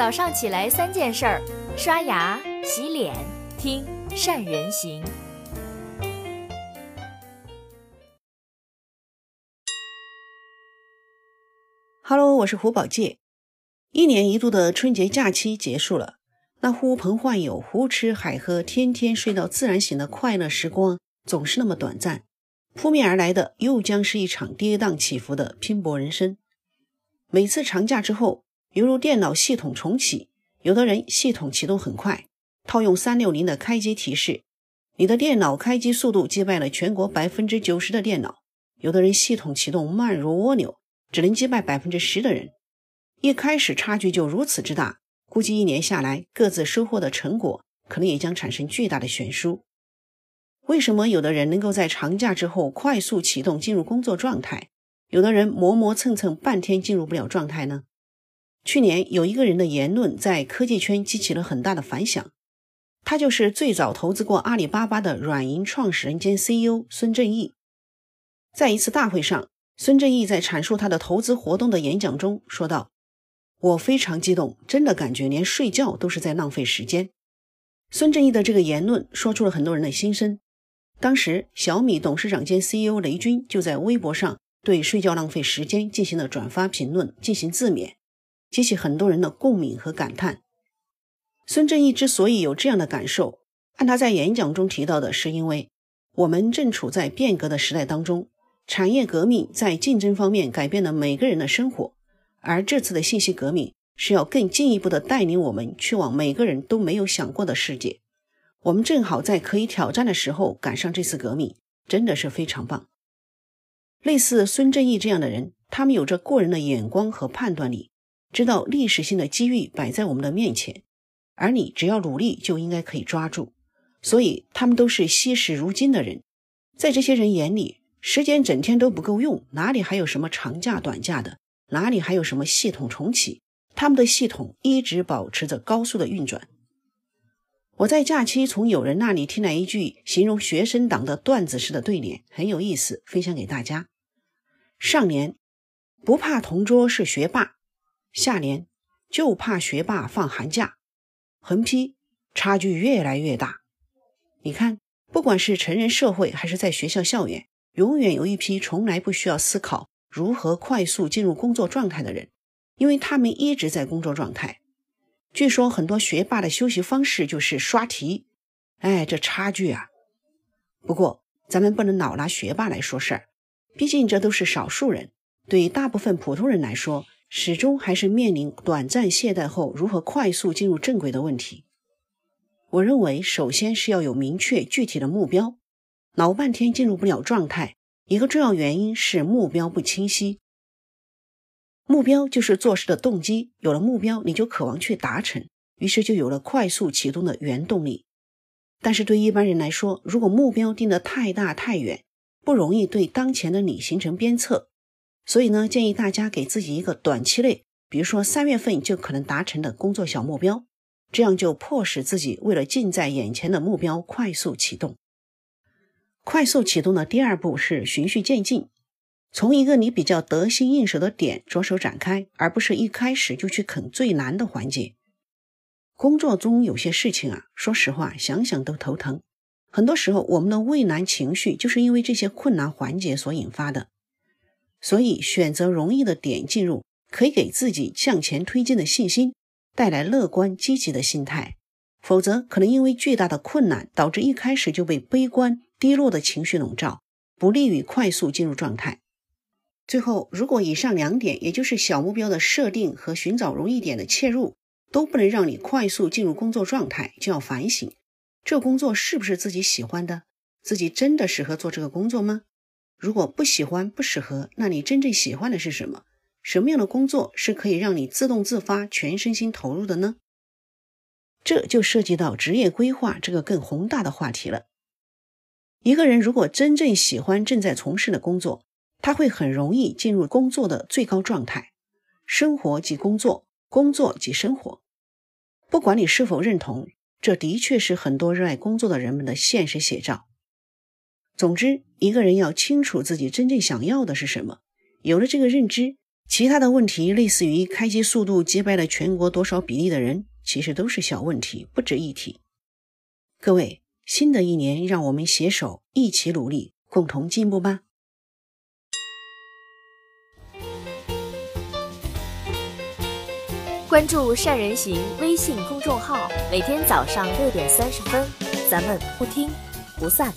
早上起来三件事儿：刷牙、洗脸、听善人行。Hello，我是胡宝介。一年一度的春节假期结束了，那呼朋唤友、胡吃海喝、天天睡到自然醒的快乐时光总是那么短暂。扑面而来的又将是一场跌宕起伏的拼搏人生。每次长假之后，犹如电脑系统重启，有的人系统启动很快，套用三六零的开机提示，你的电脑开机速度击败了全国百分之九十的电脑；有的人系统启动慢如蜗牛，只能击败百分之十的人。一开始差距就如此之大，估计一年下来，各自收获的成果可能也将产生巨大的悬殊。为什么有的人能够在长假之后快速启动进入工作状态，有的人磨磨蹭蹭半天进入不了状态呢？去年有一个人的言论在科技圈激起了很大的反响，他就是最早投资过阿里巴巴的软银创始人兼 CEO 孙正义。在一次大会上，孙正义在阐述他的投资活动的演讲中说道：“我非常激动，真的感觉连睡觉都是在浪费时间。”孙正义的这个言论说出了很多人的心声。当时，小米董事长兼 CEO 雷军就在微博上对睡觉浪费时间进行了转发评论，进行自勉。激起很多人的共鸣和感叹。孙正义之所以有这样的感受，按他在演讲中提到的，是因为我们正处在变革的时代当中，产业革命在竞争方面改变了每个人的生活，而这次的信息革命是要更进一步的带领我们去往每个人都没有想过的世界。我们正好在可以挑战的时候赶上这次革命，真的是非常棒。类似孙正义这样的人，他们有着过人的眼光和判断力。知道历史性的机遇摆在我们的面前，而你只要努力就应该可以抓住。所以他们都是惜时如金的人。在这些人眼里，时间整天都不够用，哪里还有什么长假短假的？哪里还有什么系统重启？他们的系统一直保持着高速的运转。我在假期从有人那里听来一句形容学生党的段子式的对联，很有意思，分享给大家。上联：不怕同桌是学霸。下联就怕学霸放寒假，横批差距越来越大。你看，不管是成人社会还是在学校校园，永远有一批从来不需要思考如何快速进入工作状态的人，因为他们一直在工作状态。据说很多学霸的休息方式就是刷题，哎，这差距啊！不过咱们不能老拿学霸来说事儿，毕竟这都是少数人，对大部分普通人来说。始终还是面临短暂懈怠后如何快速进入正轨的问题。我认为，首先是要有明确具体的目标。老半天进入不了状态，一个重要原因是目标不清晰。目标就是做事的动机，有了目标，你就渴望去达成，于是就有了快速启动的原动力。但是对一般人来说，如果目标定得太大太远，不容易对当前的你形成鞭策。所以呢，建议大家给自己一个短期内，比如说三月份就可能达成的工作小目标，这样就迫使自己为了近在眼前的目标快速启动。快速启动的第二步是循序渐进，从一个你比较得心应手的点着手展开，而不是一开始就去啃最难的环节。工作中有些事情啊，说实话想想都头疼。很多时候，我们的畏难情绪就是因为这些困难环节所引发的。所以，选择容易的点进入，可以给自己向前推进的信心，带来乐观积极的心态。否则，可能因为巨大的困难，导致一开始就被悲观低落的情绪笼罩，不利于快速进入状态。最后，如果以上两点，也就是小目标的设定和寻找容易点的切入，都不能让你快速进入工作状态，就要反省：这工作是不是自己喜欢的？自己真的适合做这个工作吗？如果不喜欢、不适合，那你真正喜欢的是什么？什么样的工作是可以让你自动自发、全身心投入的呢？这就涉及到职业规划这个更宏大的话题了。一个人如果真正喜欢正在从事的工作，他会很容易进入工作的最高状态。生活即工作，工作即生活。不管你是否认同，这的确是很多热爱工作的人们的现实写照。总之，一个人要清楚自己真正想要的是什么。有了这个认知，其他的问题，类似于开机速度击败了全国多少比例的人，其实都是小问题，不值一提。各位，新的一年，让我们携手一起努力，共同进步吧。关注善人行微信公众号，每天早上六点三十分，咱们不听不散。